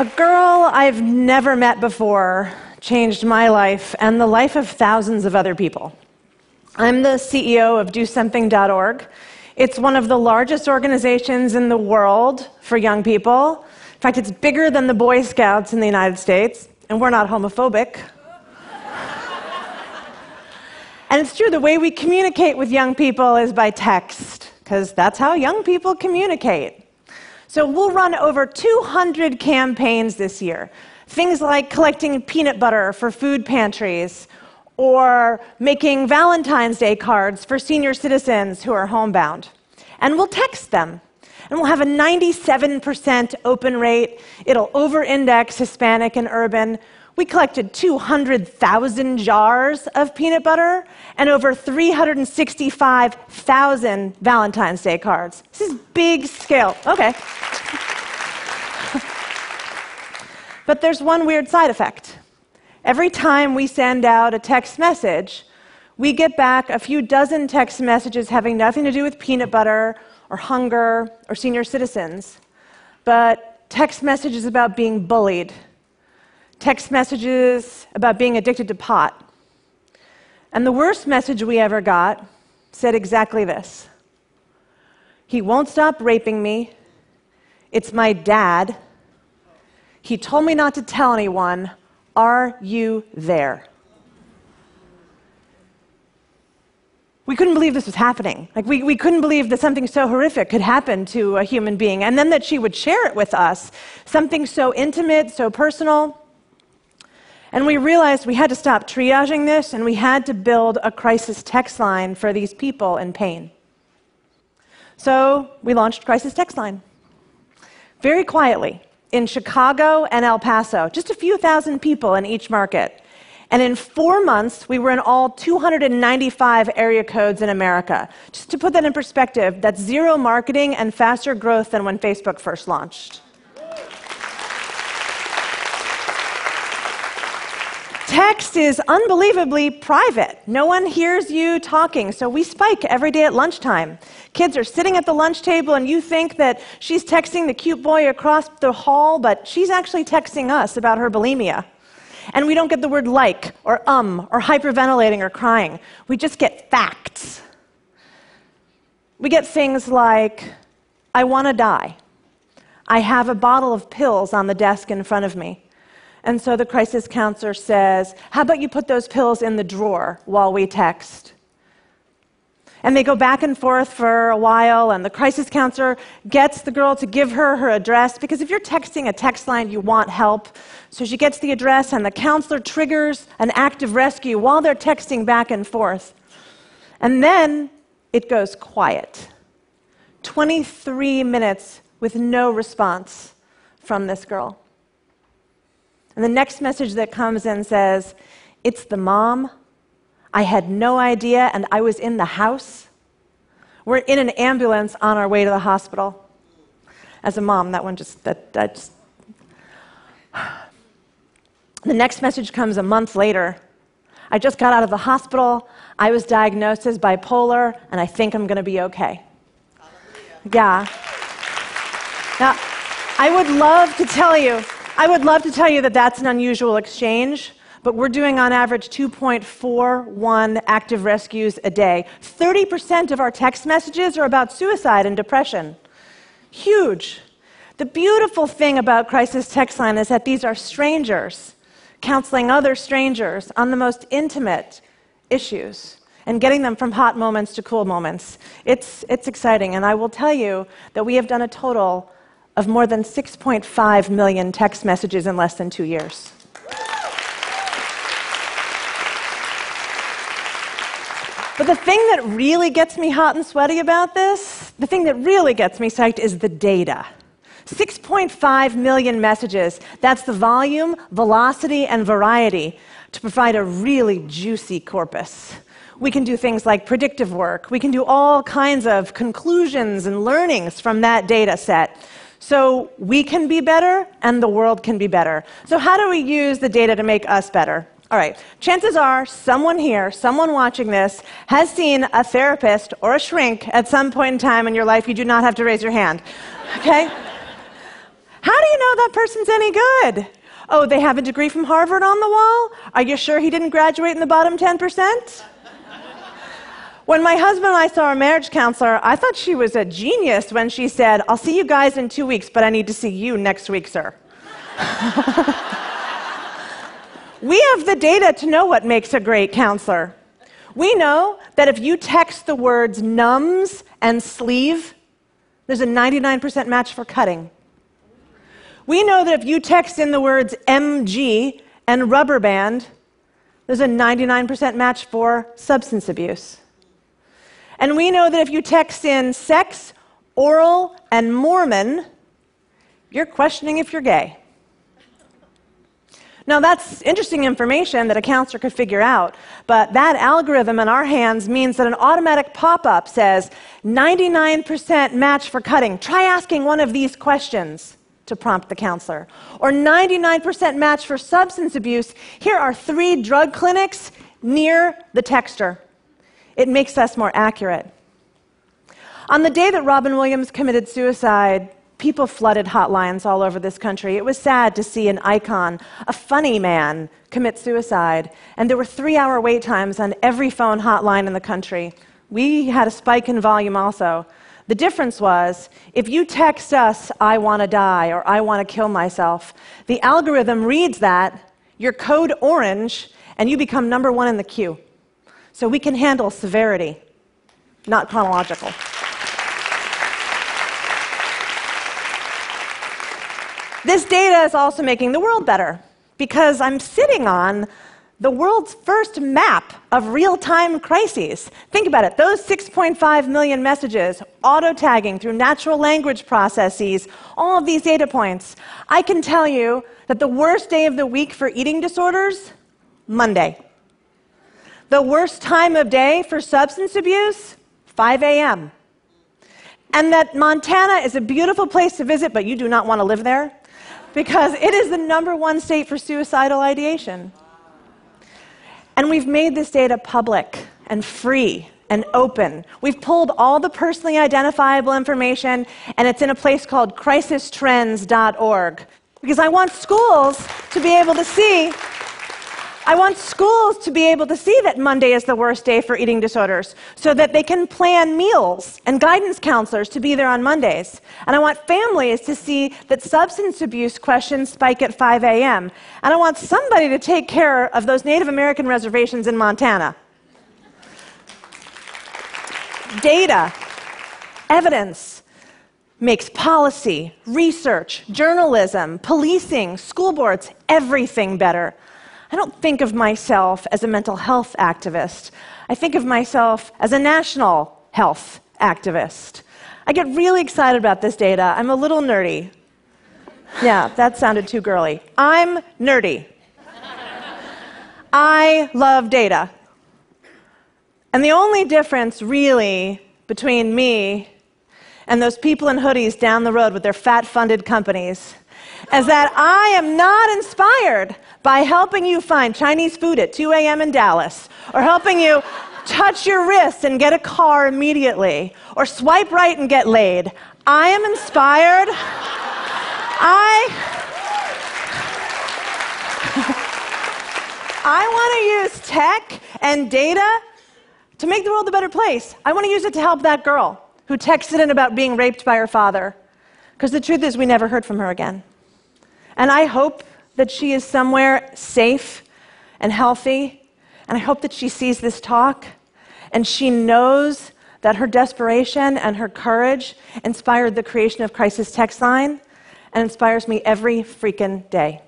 A girl I've never met before changed my life and the life of thousands of other people. I'm the CEO of DoSomething.org. It's one of the largest organizations in the world for young people. In fact, it's bigger than the Boy Scouts in the United States, and we're not homophobic. and it's true, the way we communicate with young people is by text, because that's how young people communicate. So we'll run over 200 campaigns this year. Things like collecting peanut butter for food pantries, or making Valentine's Day cards for senior citizens who are homebound. And we'll text them. And we'll have a 97% open rate. It'll over index Hispanic and urban. We collected 200,000 jars of peanut butter and over 365,000 Valentine's Day cards. This is big scale. Okay. but there's one weird side effect. Every time we send out a text message, we get back a few dozen text messages having nothing to do with peanut butter or hunger or senior citizens, but text messages about being bullied, text messages about being addicted to pot. And the worst message we ever got said exactly this He won't stop raping me. It's my dad. He told me not to tell anyone. Are you there? We couldn't believe this was happening. Like, we, we couldn't believe that something so horrific could happen to a human being. And then that she would share it with us, something so intimate, so personal. And we realized we had to stop triaging this and we had to build a crisis text line for these people in pain. So we launched Crisis Text Line. Very quietly, in Chicago and El Paso, just a few thousand people in each market. And in four months, we were in all 295 area codes in America. Just to put that in perspective, that's zero marketing and faster growth than when Facebook first launched. Text is unbelievably private. No one hears you talking, so we spike every day at lunchtime. Kids are sitting at the lunch table, and you think that she's texting the cute boy across the hall, but she's actually texting us about her bulimia. And we don't get the word like, or um, or hyperventilating, or crying. We just get facts. We get things like, I want to die. I have a bottle of pills on the desk in front of me. And so the crisis counselor says, How about you put those pills in the drawer while we text? And they go back and forth for a while, and the crisis counselor gets the girl to give her her address because if you're texting a text line, you want help. So she gets the address, and the counselor triggers an active rescue while they're texting back and forth. And then it goes quiet 23 minutes with no response from this girl. And the next message that comes in says, It's the mom. I had no idea, and I was in the house. We're in an ambulance on our way to the hospital. As a mom, that one just, that, that just. The next message comes a month later. I just got out of the hospital. I was diagnosed as bipolar, and I think I'm going to be okay. Yeah. Now, I would love to tell you I would love to tell you that that's an unusual exchange, but we're doing on average 2.41 active rescues a day. 30% of our text messages are about suicide and depression. Huge. The beautiful thing about Crisis Text Line is that these are strangers counseling other strangers on the most intimate issues and getting them from hot moments to cool moments. It's, it's exciting, and I will tell you that we have done a total of more than 6.5 million text messages in less than two years. But the thing that really gets me hot and sweaty about this, the thing that really gets me psyched is the data. 6.5 million messages. That's the volume, velocity, and variety to provide a really juicy corpus. We can do things like predictive work. We can do all kinds of conclusions and learnings from that data set. So we can be better and the world can be better. So, how do we use the data to make us better? All right, chances are someone here, someone watching this, has seen a therapist or a shrink at some point in time in your life. You do not have to raise your hand. Okay? How do you know that person's any good? Oh, they have a degree from Harvard on the wall? Are you sure he didn't graduate in the bottom 10%? When my husband and I saw our marriage counselor, I thought she was a genius when she said, I'll see you guys in two weeks, but I need to see you next week, sir. we have the data to know what makes a great counselor. We know that if you text the words numbs and sleeve, there's a 99% match for cutting. We know that if you text in the words MG and rubber band, there's a 99% match for substance abuse. And we know that if you text in sex, oral, and Mormon, you're questioning if you're gay. Now, that's interesting information that a counselor could figure out, but that algorithm in our hands means that an automatic pop up says 99% match for cutting. Try asking one of these questions to prompt the counselor. Or 99% match for substance abuse. Here are three drug clinics near the texter. It makes us more accurate. On the day that Robin Williams committed suicide, people flooded hotlines all over this country. It was sad to see an icon, a funny man, commit suicide. And there were three hour wait times on every phone hotline in the country. We had a spike in volume also. The difference was if you text us, I want to die or I want to kill myself, the algorithm reads that, your code orange, and you become number one in the queue. So we can handle severity, not chronological. This data is also making the world better because I'm sitting on the world's first map of real time crises. Think about it those 6.5 million messages, auto tagging through natural language processes, all of these data points. I can tell you that the worst day of the week for eating disorders, Monday. The worst time of day for substance abuse, 5 a.m. And that Montana is a beautiful place to visit, but you do not want to live there because it is the number one state for suicidal ideation. And we've made this data public and free and open. We've pulled all the personally identifiable information, and it's in a place called crisistrends.org. Because I want schools to be able to see I want schools to be able to see that Monday is the worst day for eating disorders so that they can plan meals and guidance counselors to be there on Mondays. And I want families to see that substance abuse questions spike at 5 a.m. And I want somebody to take care of those Native American reservations in Montana. Data, evidence, makes policy, research, journalism, policing, school boards, everything better. I don't think of myself as a mental health activist. I think of myself as a national health activist. I get really excited about this data. I'm a little nerdy. Yeah, that sounded too girly. I'm nerdy. I love data. And the only difference, really, between me and those people in hoodies down the road with their fat funded companies is that I am not inspired by helping you find Chinese food at 2 a.m. in Dallas, or helping you touch your wrist and get a car immediately, or swipe right and get laid. I am inspired. I. I want to use tech and data to make the world a better place. I want to use it to help that girl who texted in about being raped by her father. Because the truth is, we never heard from her again. And I hope that she is somewhere safe and healthy. And I hope that she sees this talk and she knows that her desperation and her courage inspired the creation of Crisis Text Line and inspires me every freaking day.